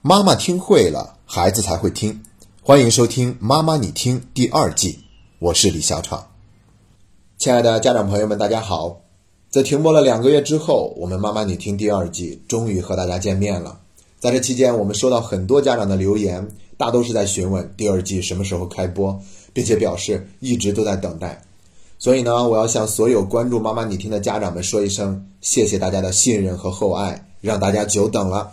妈妈听会了，孩子才会听。欢迎收听《妈妈你听》第二季，我是李小闯。亲爱的家长朋友们，大家好！在停播了两个月之后，我们《妈妈你听》第二季终于和大家见面了。在这期间，我们收到很多家长的留言，大都是在询问第二季什么时候开播，并且表示一直都在等待。所以呢，我要向所有关注《妈妈你听》的家长们说一声，谢谢大家的信任和厚爱，让大家久等了。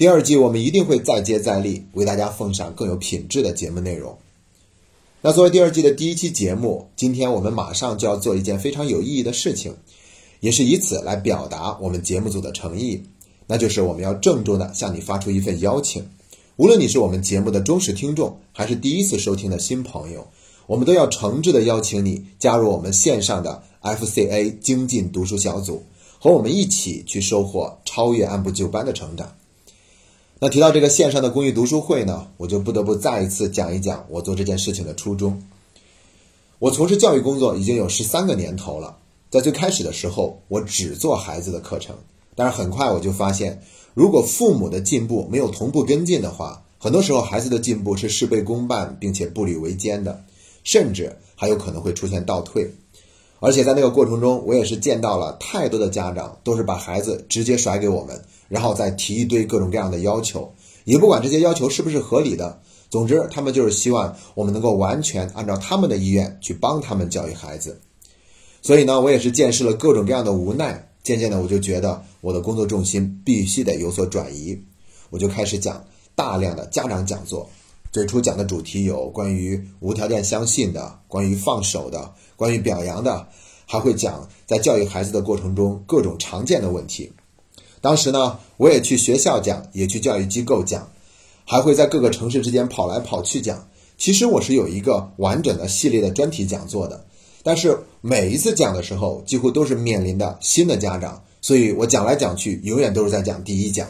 第二季我们一定会再接再厉，为大家奉上更有品质的节目内容。那作为第二季的第一期节目，今天我们马上就要做一件非常有意义的事情，也是以此来表达我们节目组的诚意，那就是我们要郑重的向你发出一份邀请。无论你是我们节目的忠实听众，还是第一次收听的新朋友，我们都要诚挚的邀请你加入我们线上的 FCA 精进读书小组，和我们一起去收获超越按部就班的成长。那提到这个线上的公益读书会呢，我就不得不再一次讲一讲我做这件事情的初衷。我从事教育工作已经有十三个年头了，在最开始的时候，我只做孩子的课程，但是很快我就发现，如果父母的进步没有同步跟进的话，很多时候孩子的进步是事倍功半，并且步履维艰的，甚至还有可能会出现倒退。而且在那个过程中，我也是见到了太多的家长，都是把孩子直接甩给我们，然后再提一堆各种各样的要求，也不管这些要求是不是合理的。总之，他们就是希望我们能够完全按照他们的意愿去帮他们教育孩子。所以呢，我也是见识了各种各样的无奈，渐渐的我就觉得我的工作重心必须得有所转移，我就开始讲大量的家长讲座。最初讲的主题有关于无条件相信的，关于放手的，关于表扬的，还会讲在教育孩子的过程中各种常见的问题。当时呢，我也去学校讲，也去教育机构讲，还会在各个城市之间跑来跑去讲。其实我是有一个完整的系列的专题讲座的，但是每一次讲的时候，几乎都是面临的新的家长，所以我讲来讲去，永远都是在讲第一讲。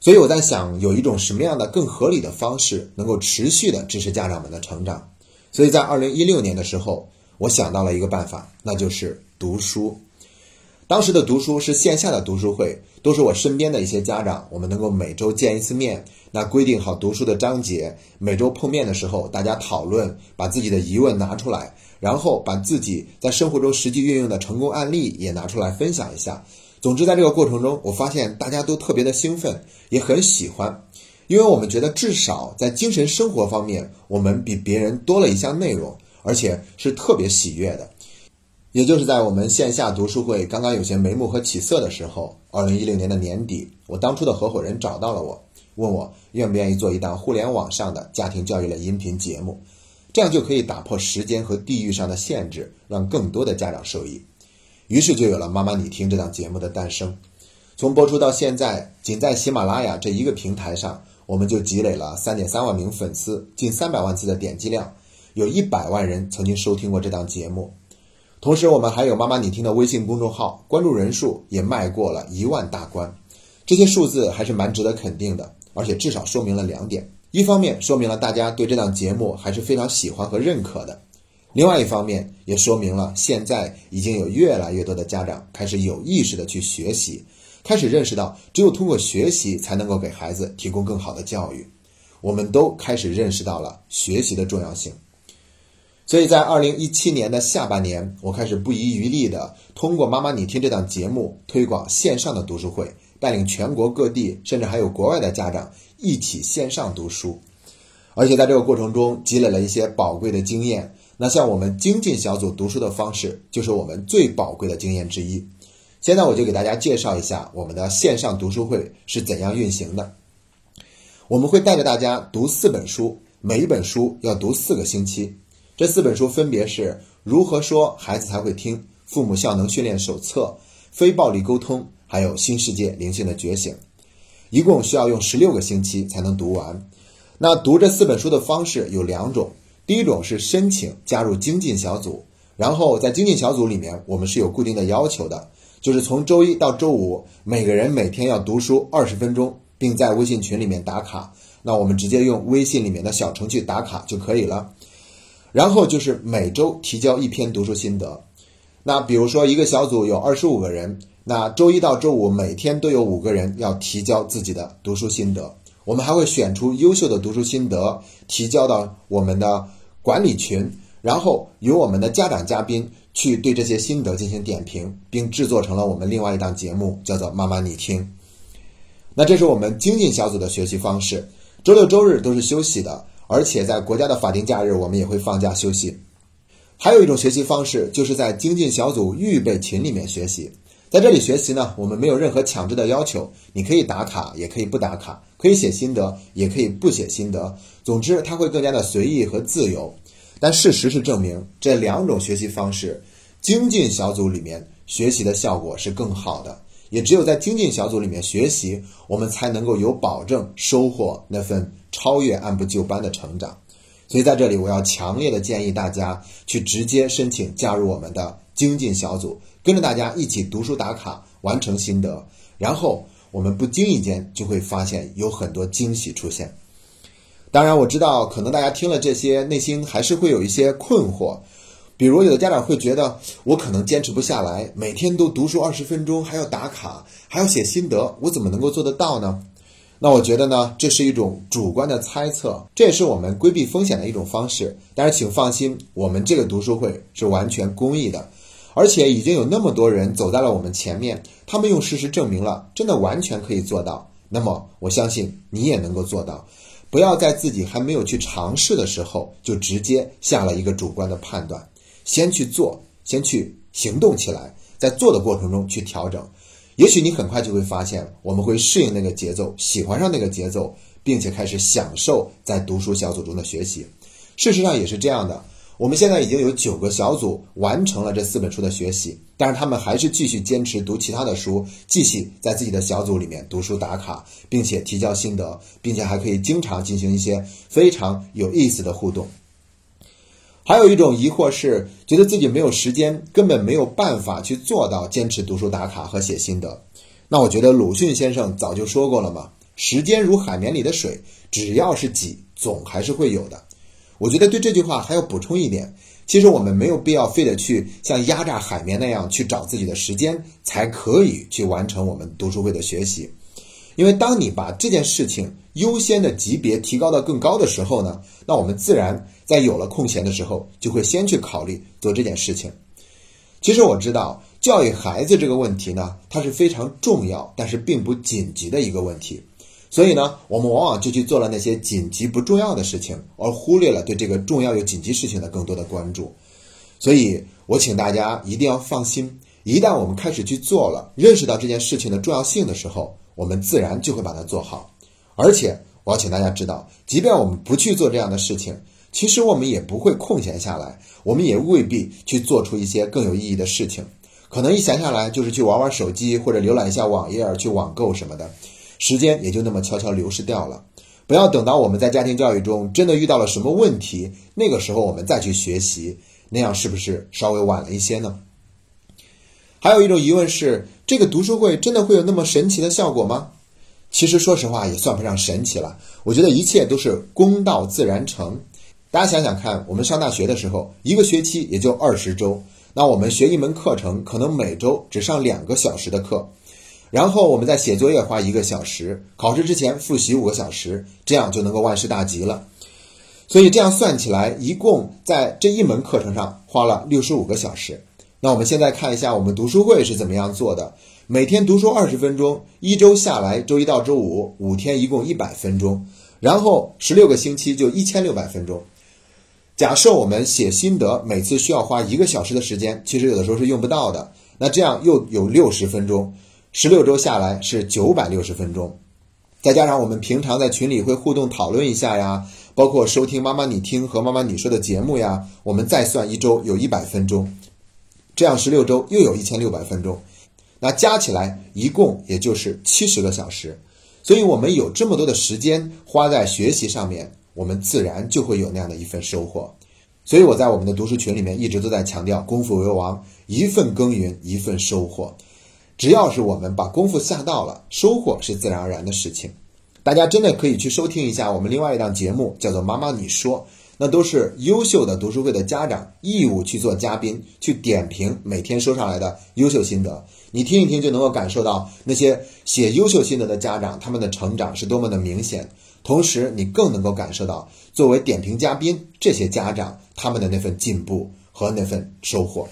所以我在想，有一种什么样的更合理的方式，能够持续的支持家长们的成长。所以在二零一六年的时候，我想到了一个办法，那就是读书。当时的读书是线下的读书会，都是我身边的一些家长，我们能够每周见一次面，那规定好读书的章节，每周碰面的时候，大家讨论，把自己的疑问拿出来，然后把自己在生活中实际运用的成功案例也拿出来分享一下。总之，在这个过程中，我发现大家都特别的兴奋，也很喜欢，因为我们觉得至少在精神生活方面，我们比别人多了一项内容，而且是特别喜悦的。也就是在我们线下读书会刚刚有些眉目和起色的时候，二零一六年的年底，我当初的合伙人找到了我，问我愿不愿意做一档互联网上的家庭教育类音频节目，这样就可以打破时间和地域上的限制，让更多的家长受益。于是就有了《妈妈你听》这档节目的诞生。从播出到现在，仅在喜马拉雅这一个平台上，我们就积累了三点三万名粉丝，近三百万次的点击量，有一百万人曾经收听过这档节目。同时，我们还有《妈妈你听》的微信公众号，关注人数也迈过了一万大关。这些数字还是蛮值得肯定的，而且至少说明了两点：一方面说明了大家对这档节目还是非常喜欢和认可的。另外一方面，也说明了现在已经有越来越多的家长开始有意识的去学习，开始认识到只有通过学习才能够给孩子提供更好的教育。我们都开始认识到了学习的重要性。所以在二零一七年的下半年，我开始不遗余力的通过《妈妈你听》这档节目推广线上的读书会，带领全国各地甚至还有国外的家长一起线上读书，而且在这个过程中积累了一些宝贵的经验。那像我们精进小组读书的方式，就是我们最宝贵的经验之一。现在我就给大家介绍一下我们的线上读书会是怎样运行的。我们会带着大家读四本书，每一本书要读四个星期。这四本书分别是《如何说孩子才会听》《父母效能训练手册》《非暴力沟通》，还有《新世界灵性的觉醒》。一共需要用十六个星期才能读完。那读这四本书的方式有两种。第一种是申请加入精进小组，然后在精进小组里面，我们是有固定的要求的，就是从周一到周五，每个人每天要读书二十分钟，并在微信群里面打卡。那我们直接用微信里面的小程序打卡就可以了。然后就是每周提交一篇读书心得。那比如说一个小组有二十五个人，那周一到周五每天都有五个人要提交自己的读书心得。我们还会选出优秀的读书心得，提交到我们的管理群，然后由我们的家长嘉宾去对这些心得进行点评，并制作成了我们另外一档节目，叫做“妈妈你听”。那这是我们精进小组的学习方式，周六周日都是休息的，而且在国家的法定假日，我们也会放假休息。还有一种学习方式，就是在精进小组预备群里面学习。在这里学习呢，我们没有任何强制的要求，你可以打卡，也可以不打卡，可以写心得，也可以不写心得。总之，它会更加的随意和自由。但事实是证明，这两种学习方式，精进小组里面学习的效果是更好的。也只有在精进小组里面学习，我们才能够有保证收获那份超越按部就班的成长。所以在这里，我要强烈的建议大家去直接申请加入我们的精进小组，跟着大家一起读书打卡，完成心得，然后我们不经意间就会发现有很多惊喜出现。当然，我知道可能大家听了这些，内心还是会有一些困惑。比如，有的家长会觉得我可能坚持不下来，每天都读书二十分钟，还要打卡，还要写心得，我怎么能够做得到呢？那我觉得呢，这是一种主观的猜测，这也是我们规避风险的一种方式。但是，请放心，我们这个读书会是完全公益的，而且已经有那么多人走在了我们前面，他们用事实证明了，真的完全可以做到。那么，我相信你也能够做到。不要在自己还没有去尝试的时候，就直接下了一个主观的判断。先去做，先去行动起来，在做的过程中去调整，也许你很快就会发现，我们会适应那个节奏，喜欢上那个节奏，并且开始享受在读书小组中的学习。事实上也是这样的，我们现在已经有九个小组完成了这四本书的学习，但是他们还是继续坚持读其他的书，继续在自己的小组里面读书打卡，并且提交心得，并且还可以经常进行一些非常有意思的互动。还有一种疑惑是，觉得自己没有时间，根本没有办法去做到坚持读书打卡和写心得。那我觉得鲁迅先生早就说过了嘛，时间如海绵里的水，只要是挤，总还是会有的。我觉得对这句话还要补充一点，其实我们没有必要非得去像压榨海绵那样去找自己的时间，才可以去完成我们读书会的学习。因为当你把这件事情优先的级别提高到更高的时候呢，那我们自然在有了空闲的时候，就会先去考虑做这件事情。其实我知道教育孩子这个问题呢，它是非常重要，但是并不紧急的一个问题。所以呢，我们往往就去做了那些紧急不重要的事情，而忽略了对这个重要又紧急事情的更多的关注。所以我请大家一定要放心，一旦我们开始去做了，认识到这件事情的重要性的时候。我们自然就会把它做好，而且我要请大家知道，即便我们不去做这样的事情，其实我们也不会空闲下来，我们也未必去做出一些更有意义的事情。可能一闲下来就是去玩玩手机，或者浏览一下网页，去网购什么的，时间也就那么悄悄流失掉了。不要等到我们在家庭教育中真的遇到了什么问题，那个时候我们再去学习，那样是不是稍微晚了一些呢？还有一种疑问是，这个读书会真的会有那么神奇的效果吗？其实说实话也算不上神奇了。我觉得一切都是功到自然成。大家想想看，我们上大学的时候，一个学期也就二十周，那我们学一门课程，可能每周只上两个小时的课，然后我们在写作业花一个小时，考试之前复习五个小时，这样就能够万事大吉了。所以这样算起来，一共在这一门课程上花了六十五个小时。那我们现在看一下我们读书会是怎么样做的。每天读书二十分钟，一周下来，周一到周五五天一共一百分钟，然后十六个星期就一千六百分钟。假设我们写心得，每次需要花一个小时的时间，其实有的时候是用不到的。那这样又有六十分钟，十六周下来是九百六十分钟。再加上我们平常在群里会互动讨论一下呀，包括收听妈妈你听和妈妈你说的节目呀，我们再算一周有一百分钟。这样十六周又有一千六百分钟，那加起来一共也就是七十个小时，所以我们有这么多的时间花在学习上面，我们自然就会有那样的一份收获。所以我在我们的读书群里面一直都在强调“功夫为王”，一份耕耘一份收获。只要是我们把功夫下到了，收获是自然而然的事情。大家真的可以去收听一下我们另外一档节目，叫做《妈妈你说》。那都是优秀的读书会的家长义务去做嘉宾，去点评每天收上来的优秀心得。你听一听就能够感受到那些写优秀心得的家长他们的成长是多么的明显。同时，你更能够感受到作为点评嘉宾这些家长他们的那份进步和那份收获。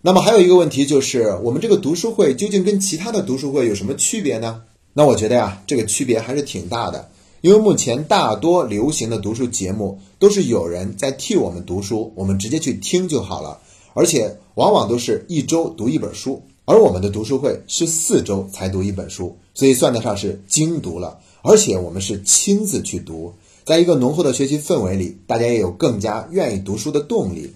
那么还有一个问题就是，我们这个读书会究竟跟其他的读书会有什么区别呢？那我觉得呀，这个区别还是挺大的。因为目前大多流行的读书节目都是有人在替我们读书，我们直接去听就好了，而且往往都是一周读一本书，而我们的读书会是四周才读一本书，所以算得上是精读了。而且我们是亲自去读，在一个浓厚的学习氛围里，大家也有更加愿意读书的动力。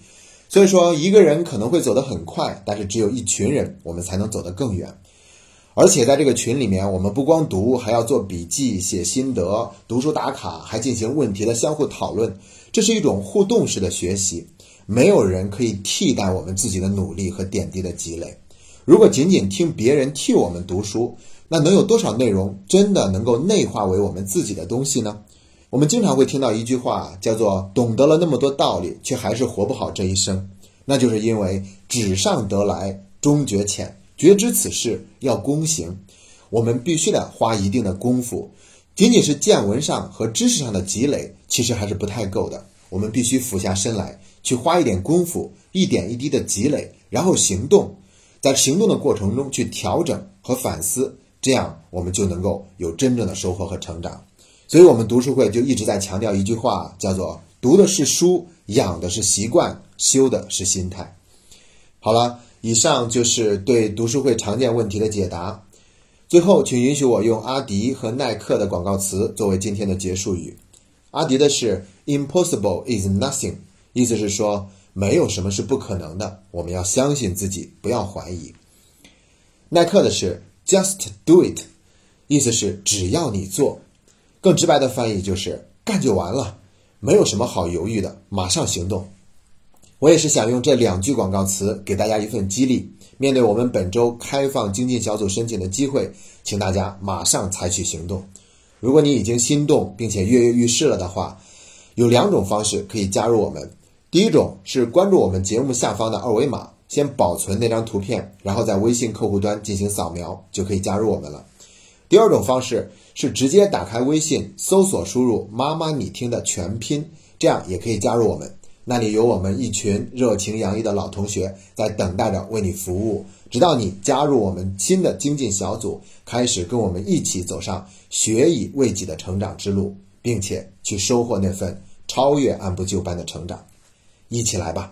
所以说，一个人可能会走得很快，但是只有一群人，我们才能走得更远。而且在这个群里面，我们不光读，还要做笔记、写心得、读书打卡，还进行问题的相互讨论。这是一种互动式的学习，没有人可以替代我们自己的努力和点滴的积累。如果仅仅听别人替我们读书，那能有多少内容真的能够内化为我们自己的东西呢？我们经常会听到一句话，叫做“懂得了那么多道理，却还是活不好这一生”，那就是因为纸上得来终觉浅。觉知此事要躬行，我们必须得花一定的功夫。仅仅是见闻上和知识上的积累，其实还是不太够的。我们必须俯下身来，去花一点功夫，一点一滴的积累，然后行动。在行动的过程中去调整和反思，这样我们就能够有真正的收获和成长。所以，我们读书会就一直在强调一句话，叫做“读的是书，养的是习惯，修的是心态”。好了。以上就是对读书会常见问题的解答。最后，请允许我用阿迪和耐克的广告词作为今天的结束语。阿迪的是 “Impossible is nothing”，意思是说没有什么是不可能的，我们要相信自己，不要怀疑。耐克的是 “Just do it”，意思是只要你做。更直白的翻译就是干就完了，没有什么好犹豫的，马上行动。我也是想用这两句广告词给大家一份激励。面对我们本周开放精进小组申请的机会，请大家马上采取行动。如果你已经心动并且跃跃欲试了的话，有两种方式可以加入我们。第一种是关注我们节目下方的二维码，先保存那张图片，然后在微信客户端进行扫描，就可以加入我们了。第二种方式是直接打开微信，搜索输入“妈妈你听”的全拼，这样也可以加入我们。那里有我们一群热情洋溢的老同学在等待着为你服务，直到你加入我们新的精进小组，开始跟我们一起走上学以为己的成长之路，并且去收获那份超越按部就班的成长，一起来吧。